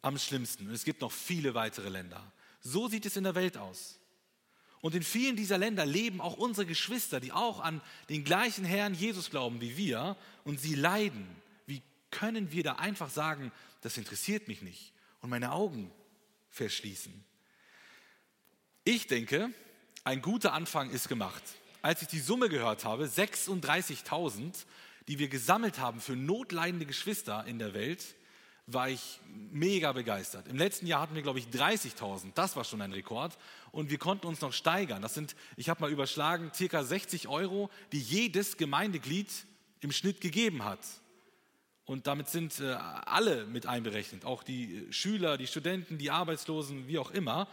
am schlimmsten. Und es gibt noch viele weitere Länder. So sieht es in der Welt aus. Und in vielen dieser Länder leben auch unsere Geschwister, die auch an den gleichen Herrn Jesus glauben wie wir und sie leiden. Wie können wir da einfach sagen, das interessiert mich nicht und meine Augen verschließen. Ich denke, ein guter Anfang ist gemacht. Als ich die Summe gehört habe, 36.000, die wir gesammelt haben für notleidende Geschwister in der Welt, war ich mega begeistert. Im letzten Jahr hatten wir, glaube ich, 30.000. Das war schon ein Rekord. Und wir konnten uns noch steigern. Das sind, ich habe mal überschlagen, circa 60 Euro, die jedes Gemeindeglied im Schnitt gegeben hat. Und damit sind äh, alle mit einberechnet, auch die äh, Schüler, die Studenten, die Arbeitslosen, wie auch immer.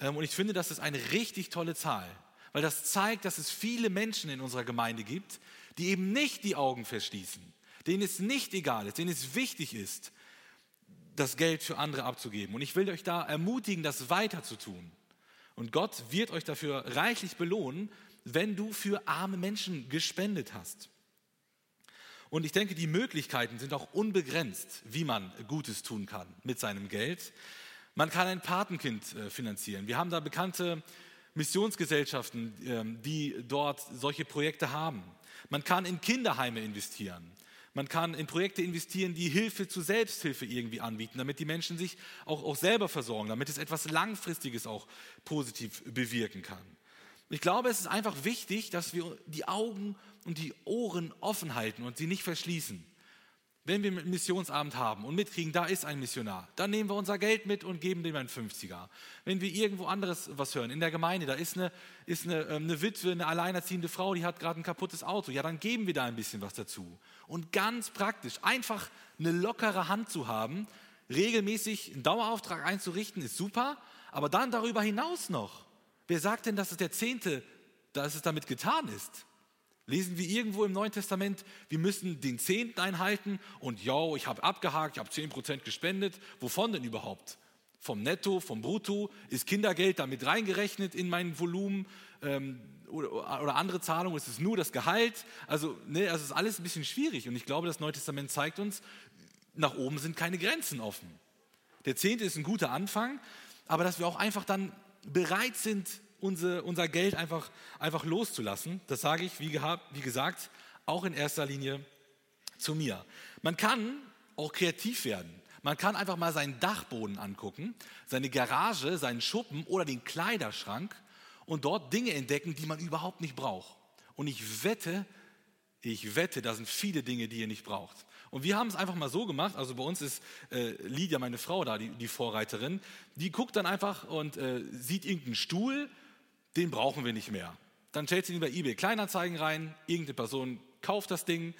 Ähm, und ich finde, das ist eine richtig tolle Zahl, weil das zeigt, dass es viele Menschen in unserer Gemeinde gibt, die eben nicht die Augen verschließen, denen es nicht egal ist, denen es wichtig ist, das Geld für andere abzugeben. Und ich will euch da ermutigen, das weiter zu tun. Und Gott wird euch dafür reichlich belohnen, wenn du für arme Menschen gespendet hast. Und ich denke, die Möglichkeiten sind auch unbegrenzt, wie man Gutes tun kann mit seinem Geld. Man kann ein Patenkind äh, finanzieren. Wir haben da bekannte Missionsgesellschaften, ähm, die dort solche Projekte haben. Man kann in Kinderheime investieren. Man kann in Projekte investieren, die Hilfe zur Selbsthilfe irgendwie anbieten, damit die Menschen sich auch, auch selber versorgen, damit es etwas Langfristiges auch positiv bewirken kann. Ich glaube, es ist einfach wichtig, dass wir die Augen und die Ohren offen halten und sie nicht verschließen. wenn wir einen Missionsabend haben und mitkriegen, da ist ein Missionar, dann nehmen wir unser Geld mit und geben dem einen 50er. Wenn wir irgendwo anderes was hören, in der Gemeinde, da ist eine, ist eine, ähm, eine Witwe, eine alleinerziehende Frau, die hat gerade ein kaputtes Auto, ja, dann geben wir da ein bisschen was dazu. Und ganz praktisch, einfach eine lockere Hand zu haben, regelmäßig einen Dauerauftrag einzurichten, ist super, aber dann darüber hinaus noch. Wer sagt denn, dass es der Zehnte, dass es damit getan ist? Lesen wir irgendwo im Neuen Testament, wir müssen den Zehnten einhalten und ja, ich habe abgehakt, ich habe 10% gespendet. Wovon denn überhaupt? Vom Netto, vom Brutto? Ist Kindergeld damit reingerechnet in mein Volumen? Ähm, oder, oder, andere Zahlungen? Ist es nur das Gehalt? Also, ne, also ist alles ein bisschen schwierig und ich glaube, das Neue Testament zeigt uns, nach oben sind keine Grenzen offen. Der Zehnte ist ein guter Anfang, aber dass wir auch einfach dann bereit sind, unser, unser Geld einfach, einfach loszulassen. Das sage ich, wie, gehabt, wie gesagt, auch in erster Linie zu mir. Man kann auch kreativ werden. Man kann einfach mal seinen Dachboden angucken, seine Garage, seinen Schuppen oder den Kleiderschrank und dort Dinge entdecken, die man überhaupt nicht braucht. Und ich wette, ich wette, da sind viele Dinge, die ihr nicht braucht. Und wir haben es einfach mal so gemacht, also bei uns ist äh, Lydia, meine Frau da, die, die Vorreiterin, die guckt dann einfach und äh, sieht irgendeinen Stuhl, den brauchen wir nicht mehr. Dann stellt sie ihn bei eBay Kleinanzeigen rein, irgendeine Person kauft das Ding,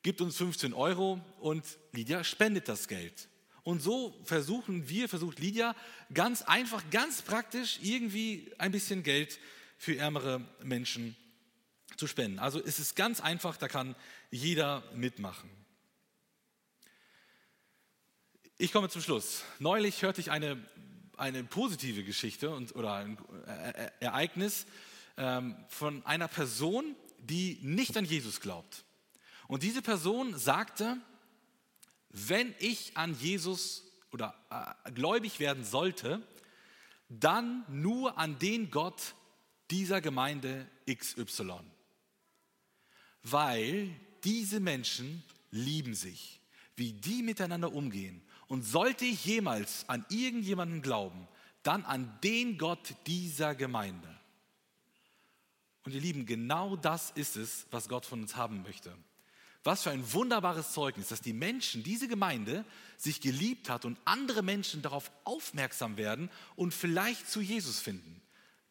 gibt uns 15 Euro und Lydia spendet das Geld. Und so versuchen wir, versucht Lydia ganz einfach, ganz praktisch irgendwie ein bisschen Geld für ärmere Menschen zu spenden. Also es ist ganz einfach, da kann jeder mitmachen. Ich komme zum Schluss. Neulich hörte ich eine eine positive Geschichte und, oder ein äh, äh, Ereignis ähm, von einer Person, die nicht an Jesus glaubt. Und diese Person sagte, wenn ich an Jesus oder äh, gläubig werden sollte, dann nur an den Gott dieser Gemeinde XY. Weil diese Menschen lieben sich, wie die miteinander umgehen und sollte ich jemals an irgendjemanden glauben, dann an den Gott dieser Gemeinde. Und ihr Lieben, genau das ist es, was Gott von uns haben möchte. Was für ein wunderbares Zeugnis, dass die Menschen, diese Gemeinde, sich geliebt hat und andere Menschen darauf aufmerksam werden und vielleicht zu Jesus finden.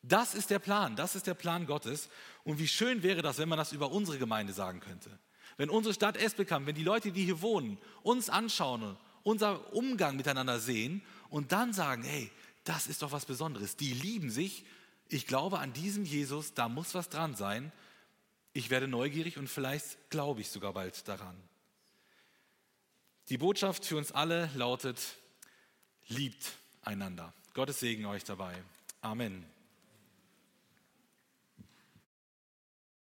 Das ist der Plan, das ist der Plan Gottes. Und wie schön wäre das, wenn man das über unsere Gemeinde sagen könnte. Wenn unsere Stadt Esbekamp, wenn die Leute, die hier wohnen, uns anschauen unser Umgang miteinander sehen und dann sagen, hey, das ist doch was Besonderes. Die lieben sich. Ich glaube an diesem Jesus, da muss was dran sein. Ich werde neugierig und vielleicht glaube ich sogar bald daran. Die Botschaft für uns alle lautet, liebt einander. Gottes Segen euch dabei. Amen.